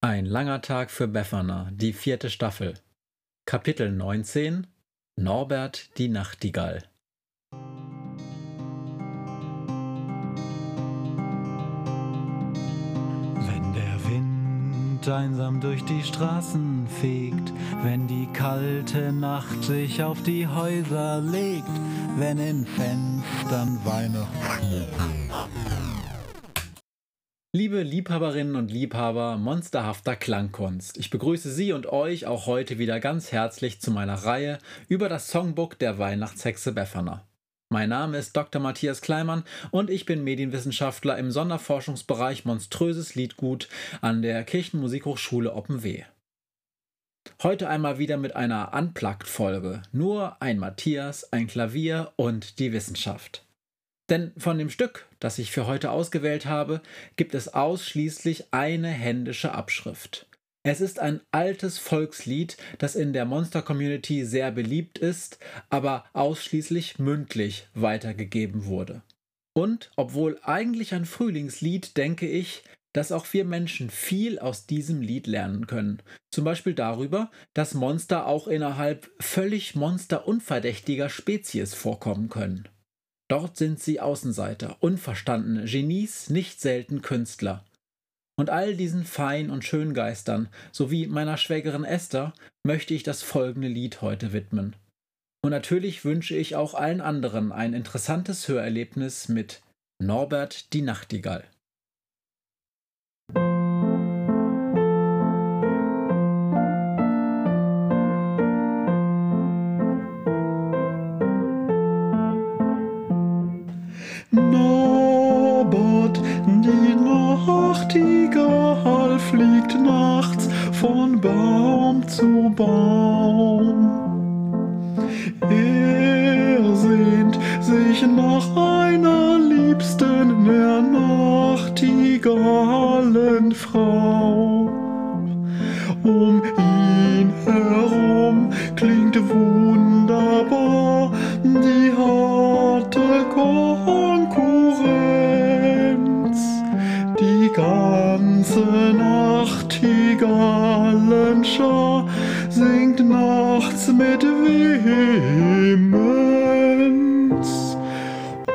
Ein langer Tag für Befana, die vierte Staffel. Kapitel 19 Norbert die Nachtigall. Wenn der Wind einsam durch die Straßen fegt, wenn die kalte Nacht sich auf die Häuser legt, wenn in Fenstern Weihnachtsschmuck Liebe Liebhaberinnen und Liebhaber monsterhafter Klangkunst, ich begrüße Sie und euch auch heute wieder ganz herzlich zu meiner Reihe über das Songbook der Weihnachtshexe Befana. Mein Name ist Dr. Matthias Kleimann und ich bin Medienwissenschaftler im Sonderforschungsbereich Monströses Liedgut an der Kirchenmusikhochschule Oppenweh. Heute einmal wieder mit einer Unplugged-Folge. Nur ein Matthias, ein Klavier und die Wissenschaft. Denn von dem Stück, das ich für heute ausgewählt habe, gibt es ausschließlich eine händische Abschrift. Es ist ein altes Volkslied, das in der Monster-Community sehr beliebt ist, aber ausschließlich mündlich weitergegeben wurde. Und obwohl eigentlich ein Frühlingslied, denke ich, dass auch wir Menschen viel aus diesem Lied lernen können. Zum Beispiel darüber, dass Monster auch innerhalb völlig monsterunverdächtiger Spezies vorkommen können. Dort sind sie Außenseiter, unverstandene Genies, nicht selten Künstler. Und all diesen Fein- und Schöngeistern sowie meiner Schwägerin Esther möchte ich das folgende Lied heute widmen. Und natürlich wünsche ich auch allen anderen ein interessantes Hörerlebnis mit Norbert die Nachtigall. Fliegt nachts von Baum zu Baum. Er sehnt sich nach einer Liebsten, der Nachtigallenfrau. Um ihn herum klingt wunderbar die harte Konkurrenz. Vehemenz.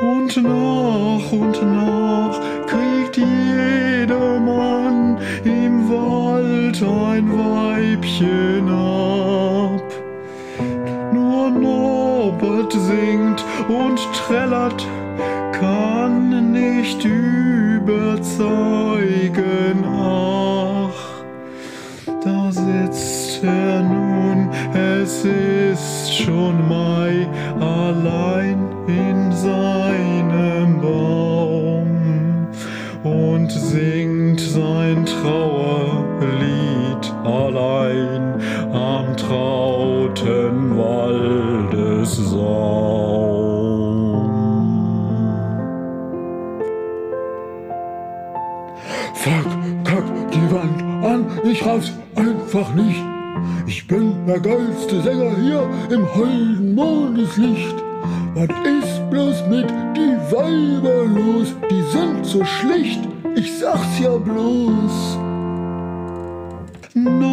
Und nach und nach kriegt jedermann im Wald ein Weibchen ab. Nur Norbert singt und trällert, kann nicht überzeugen. Ach, da sitzt er nun, es ist schon Mai, allein in seinem Baum und singt sein Trauerlied allein am trauten Waldessaum. Fuck, kack die Wand an, ich raff's einfach nicht. Ich bin der geilste Sänger hier im holden Mondeslicht. Was ist bloß mit die Weiber los? Die sind so schlicht, ich sag's ja bloß. Norbert,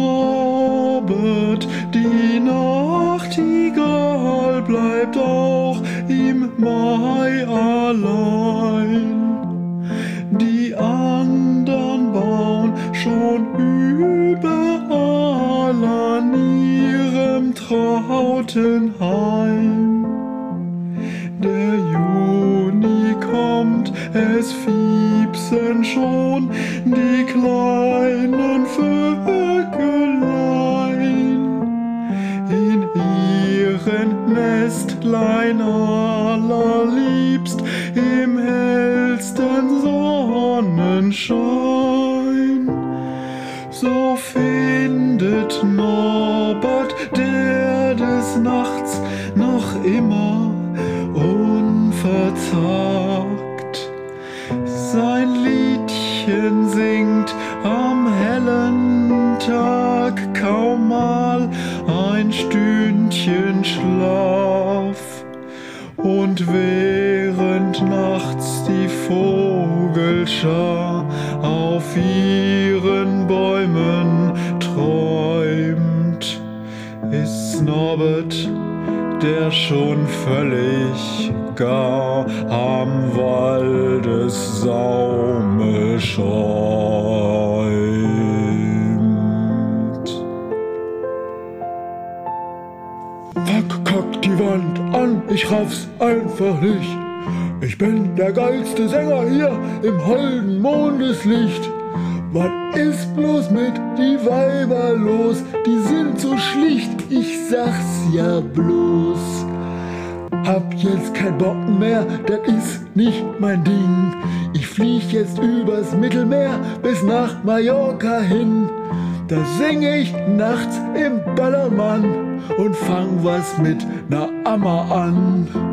die Nachtigall bleibt auch im Mai allein. Ihrem trauten Heim. Der Juni kommt, es fiepsen schon die kleinen Vögelein in ihren Nestlein allerliebst im hellsten Sonnenschein. So findet Nachts noch immer unverzagt sein Liedchen singt am hellen Tag kaum mal ein Stündchen Schlaf. Und während nachts die Vogelschar auf ihren Norbert, der schon völlig gar am Waldessaume schäumt. Fuck, kack die Wand an, ich raff's einfach nicht. Ich bin der geilste Sänger hier im holden Mondeslicht. Was ist bloß mit die Weiber los? Die sind so schlicht, ich sag's ja bloß. Hab jetzt kein Bock mehr, das ist nicht mein Ding. Ich flieg jetzt übers Mittelmeer bis nach Mallorca hin. Da sing ich nachts im Ballermann und fang was mit ner Ammer an.